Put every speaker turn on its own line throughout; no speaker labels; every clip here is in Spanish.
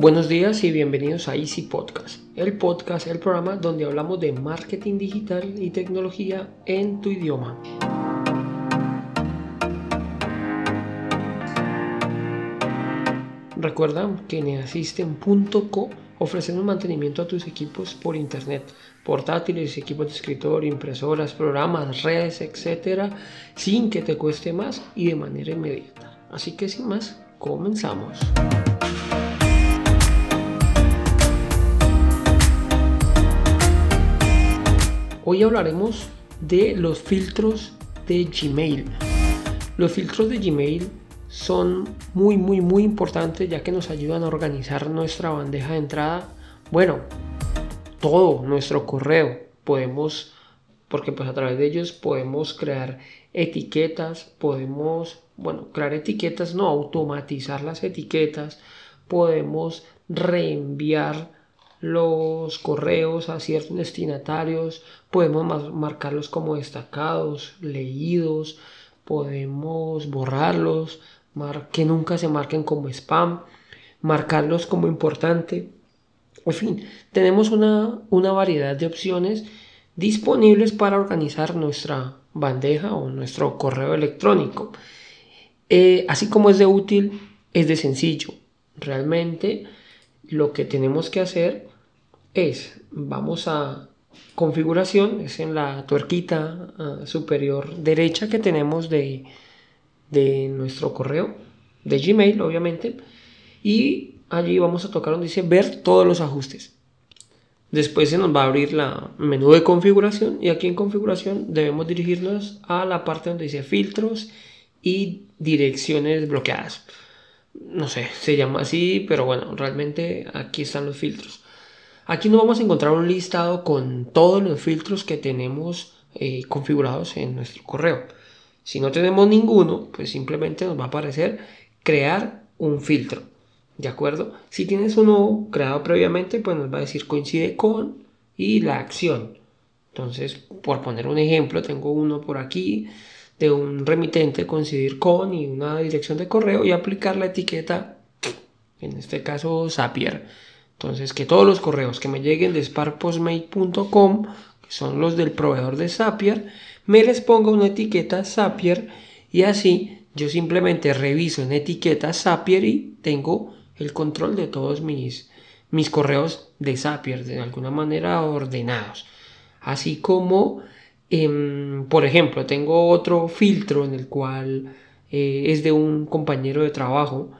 Buenos días y bienvenidos a Easy Podcast, el podcast, el programa donde hablamos de marketing digital y tecnología en tu idioma. Recuerda que en Assistant.co ofrecemos mantenimiento a tus equipos por internet, portátiles, equipos de escritorio, impresoras, programas, redes, etcétera, sin que te cueste más y de manera inmediata. Así que sin más, comenzamos. Hoy hablaremos de los filtros de Gmail. Los filtros de Gmail son muy muy muy importantes ya que nos ayudan a organizar nuestra bandeja de entrada. Bueno, todo nuestro correo podemos porque pues a través de ellos podemos crear etiquetas, podemos, bueno, crear etiquetas, no automatizar las etiquetas, podemos reenviar los correos a ciertos destinatarios, podemos marcarlos como destacados, leídos, podemos borrarlos, que nunca se marquen como spam, marcarlos como importante. En fin, tenemos una, variedad de opciones disponibles para organizar nuestra bandeja o nuestro correo electrónico. Eh, así como es de útil, es de sencillo. Realmente lo que tenemos que hacer es, vamos a configuración, es en la tuerquita ah, superior derecha que tenemos de, de nuestro correo, de Gmail obviamente, y allí vamos a tocar donde dice ver todos los ajustes. Después se nos va a abrir la menú de configuración y aquí en configuración debemos dirigirnos a la parte donde dice filtros y direcciones bloqueadas. No sé, se llama así, pero bueno, realmente aquí están los filtros. Aquí nos vamos a encontrar un listado con todos los filtros que tenemos eh, configurados en nuestro correo. Si no tenemos ninguno, pues simplemente nos va a aparecer crear un filtro. ¿De acuerdo? Si tienes uno creado previamente, pues nos va a decir coincide con y la acción. Entonces, por poner un ejemplo, tengo uno por aquí de un remitente coincidir con y una dirección de correo y aplicar la etiqueta, en este caso Zapier entonces, que todos los correos que me lleguen de sparkpostmate.com, que son los del proveedor de Zapier, me les ponga una etiqueta Zapier y así yo simplemente reviso en etiqueta Zapier y tengo el control de todos mis, mis correos de Zapier, de alguna manera ordenados. Así como, em, por ejemplo, tengo otro filtro en el cual eh, es de un compañero de trabajo.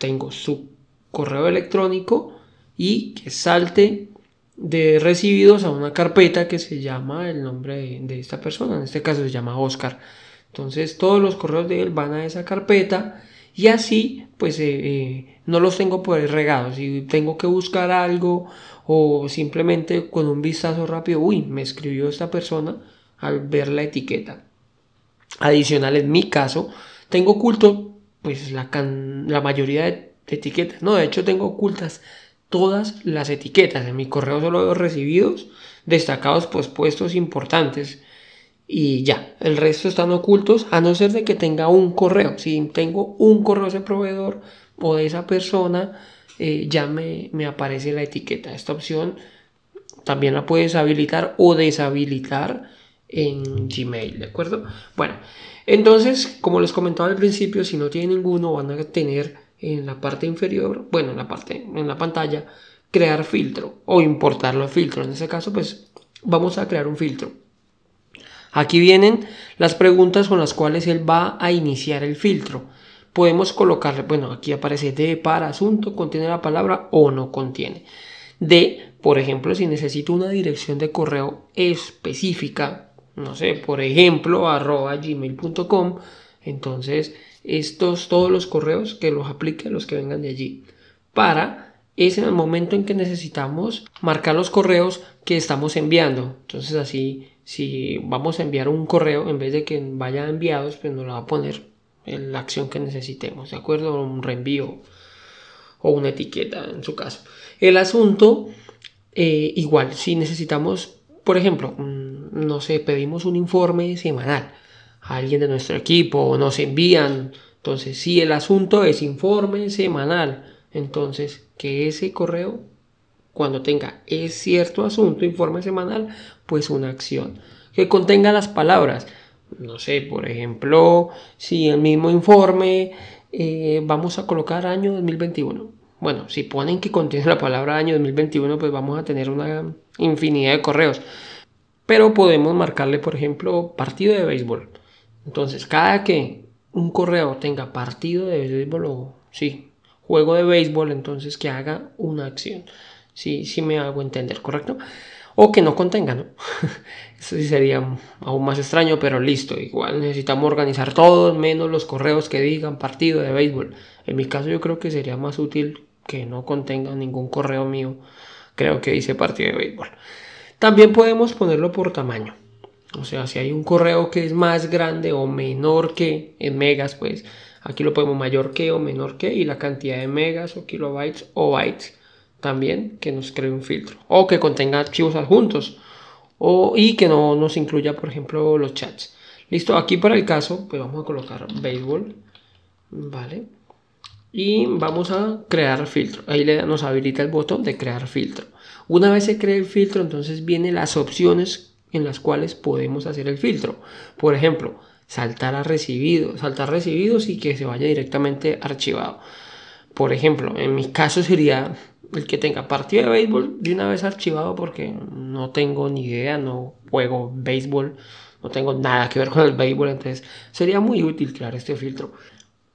Tengo su correo electrónico y que salte de recibidos a una carpeta que se llama el nombre de, esta persona, en este caso se llama Oscar. Entonces todos los correos de él van a esa carpeta y así pues eh, eh, no los tengo por ahí regados. Si tengo que buscar algo o simplemente con un vistazo rápido, uy, me escribió esta persona al ver la etiqueta. Adicional en mi caso, tengo oculto pues la, la mayoría de etiquetas. No, de hecho tengo ocultas todas las etiquetas. En mi correo solo veo recibidos, destacados pues puestos importantes y ya, el resto están ocultos a no ser de que tenga un correo. Si tengo un correo de ese proveedor o de esa persona, eh, ya me, me aparece la etiqueta. Esta opción también la puedes habilitar o deshabilitar en Gmail, ¿de acuerdo? Bueno, entonces, como les comentaba al principio, si no tienen ninguno, van a tener en la parte inferior, bueno, en la parte, en la pantalla, crear filtro o importar los filtros. En este caso, pues vamos a crear un filtro. Aquí vienen las preguntas con las cuales él va a iniciar el filtro. Podemos colocarle, bueno, aquí aparece de para asunto, contiene la palabra o no contiene. De, por ejemplo, si necesito una dirección de correo específica, no sé, por ejemplo, arroba gmail.com, entonces estos, todos los correos que los aplique los que vengan de allí. Para es en el momento en que necesitamos marcar los correos que estamos enviando. Entonces así, si vamos a enviar un correo, en vez de que vaya enviados, pues nos lo va a poner en la acción que necesitemos, ¿de acuerdo? Un reenvío o una etiqueta en su caso. El asunto, eh, igual, si necesitamos, por ejemplo, no sé, pedimos un informe semanal alguien de nuestro equipo o nos envían. Entonces, si el asunto es informe semanal, entonces que ese correo, cuando tenga es cierto asunto, informe semanal, pues una acción que contenga las palabras. No sé, por ejemplo, si el mismo informe eh, vamos a colocar año 2021. Bueno, si ponen que contiene la palabra año 2021, pues vamos a tener una infinidad de correos. Pero podemos marcarle, por ejemplo, partido de béisbol. Entonces, cada que un correo tenga partido de béisbol o sí, juego de béisbol, entonces que haga una acción. Sí, sí me hago entender, ¿correcto? O que no contenga, ¿no? Eso sí sería aún más extraño, pero listo. Igual necesitamos organizar todos, menos los correos que digan partido de béisbol. En mi caso yo creo que sería más útil que no contenga ningún correo mío. Creo que dice partido de béisbol. También podemos ponerlo por tamaño. O sea, si hay un correo que es más grande o menor que en megas, pues aquí lo podemos mayor que o menor que y la cantidad de megas o kilobytes o bytes también que nos cree un filtro o que contenga archivos adjuntos o, y que no nos incluya, por ejemplo, los chats. Listo, aquí para el caso, pues vamos a colocar béisbol, ¿vale? Y vamos a crear filtro. Ahí nos habilita el botón de crear filtro. Una vez se cree el filtro, entonces vienen las opciones en las cuales podemos hacer el filtro. Por ejemplo, saltar a recibido, saltar recibidos y que se vaya directamente archivado. Por ejemplo, en mi caso sería el que tenga partido de béisbol de una vez archivado porque no tengo ni idea, no juego béisbol, no tengo nada que ver con el béisbol, entonces sería muy útil crear este filtro.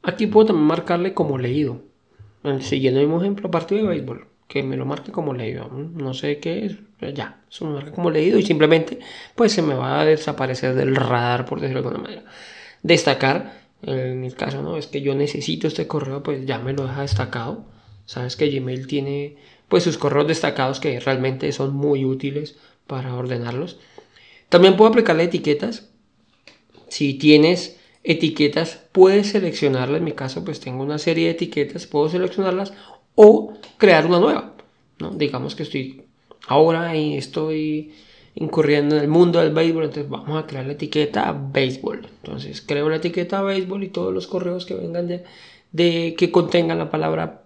Aquí puedo también marcarle como leído. Siguiendo el mismo ejemplo, partido de béisbol, que me lo marque como leído. No sé qué es, ya, eso me marca como leído y simplemente pues se me va a desaparecer del radar, por decirlo de alguna manera. Destacar, en mi caso, ¿no? Es que yo necesito este correo, pues ya me lo deja destacado Sabes que Gmail tiene pues sus correos destacados que realmente son muy útiles para ordenarlos. También puedo aplicarle etiquetas. Si tienes etiquetas, puedes seleccionarlas. En mi caso, pues tengo una serie de etiquetas, puedo seleccionarlas o crear una nueva. ¿no? Digamos que estoy ahora y estoy incurriendo en el mundo del béisbol, entonces vamos a crear la etiqueta béisbol. Entonces creo la etiqueta béisbol y todos los correos que vengan de, que contengan la palabra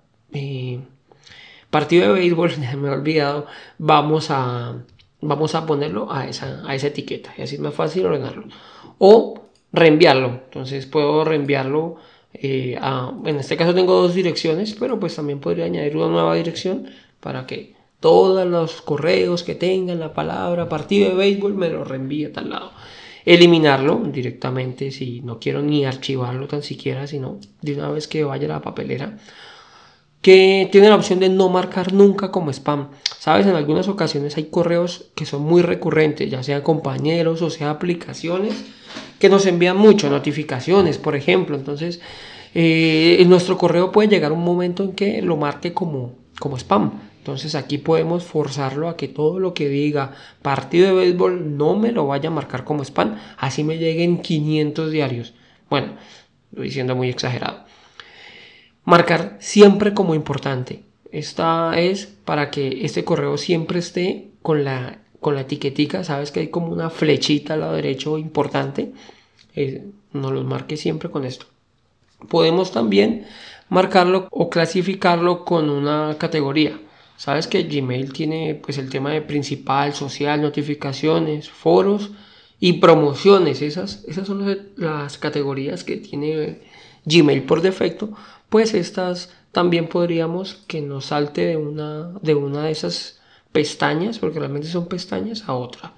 partido de béisbol, me he olvidado, vamos a, vamos a ponerlo a esa, a esa etiqueta y así es más fácil ordenarlo. O reenviarlo, entonces puedo reenviarlo. Eh, a, en este caso tengo dos direcciones, pero pues también podría añadir una nueva dirección para que todos los correos que tengan la palabra partido de béisbol me lo reenvíe a tal lado. Eliminarlo directamente si no quiero ni archivarlo tan siquiera, sino de una vez que vaya a la papelera que tiene la opción de no marcar nunca como spam. Sabes, en algunas ocasiones hay correos que son muy recurrentes, ya sean compañeros o sea aplicaciones que nos envían mucho, notificaciones, por ejemplo. Entonces, eh, nuestro correo puede llegar un momento en que lo marque como, como spam. Entonces aquí podemos forzarlo a que todo lo que diga partido de béisbol no me lo vaya a marcar como spam. Así me lleguen 500 diarios. Bueno, estoy diciendo muy exagerado marcar siempre como importante. Esta es para que este correo siempre esté con la, con la etiquetica. Sabes que hay como una flechita al lado derecho importante. No los marque siempre con esto. Podemos también marcarlo o clasificarlo con una categoría. Sabes que Gmail tiene pues el tema de principal, social, notificaciones, foros y promociones. Esas, esas son las categorías que tiene Gmail por defecto pues estas también podríamos que nos salte de una, de una de esas pestañas, porque realmente son pestañas, a otra.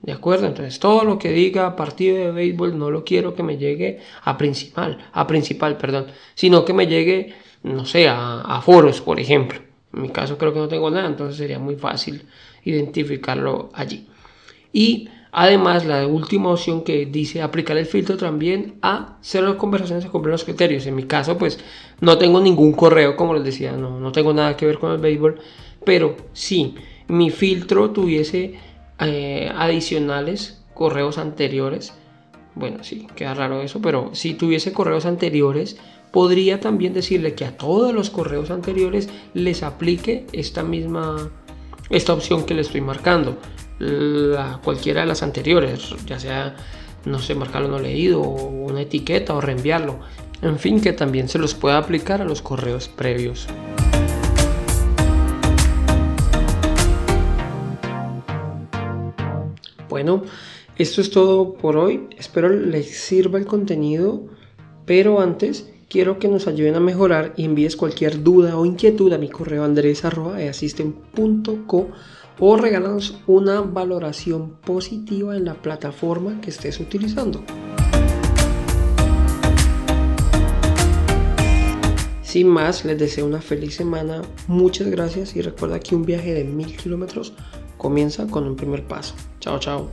¿De acuerdo? Entonces todo lo que diga partido de béisbol no lo quiero que me llegue a principal, a principal, perdón, sino que me llegue, no sé, a, a foros, por ejemplo. En mi caso creo que no tengo nada, entonces sería muy fácil identificarlo allí. Y Además, la última opción que dice aplicar el filtro también a cero conversaciones que cumplen los criterios. En mi caso, pues no tengo ningún correo, como les decía, no, no tengo nada que ver con el béisbol. Pero si mi filtro tuviese eh, adicionales correos anteriores, bueno, sí, queda raro eso, pero si tuviese correos anteriores, podría también decirle que a todos los correos anteriores les aplique esta misma, esta opción que le estoy marcando la, cualquiera de las anteriores, ya sea, no sé, marcarlo no leído, una etiqueta o reenviarlo. En fin, que también se los pueda aplicar a los correos previos. Bueno, esto es todo por hoy. Espero les sirva el contenido, pero antes quiero que nos ayuden a mejorar y envíes cualquier duda o inquietud a mi correo andres.easisten.co o regálanos una valoración positiva en la plataforma que estés utilizando. Sin más, les deseo una feliz semana, muchas gracias y recuerda que un viaje de mil kilómetros comienza con un primer paso. Chao, chao.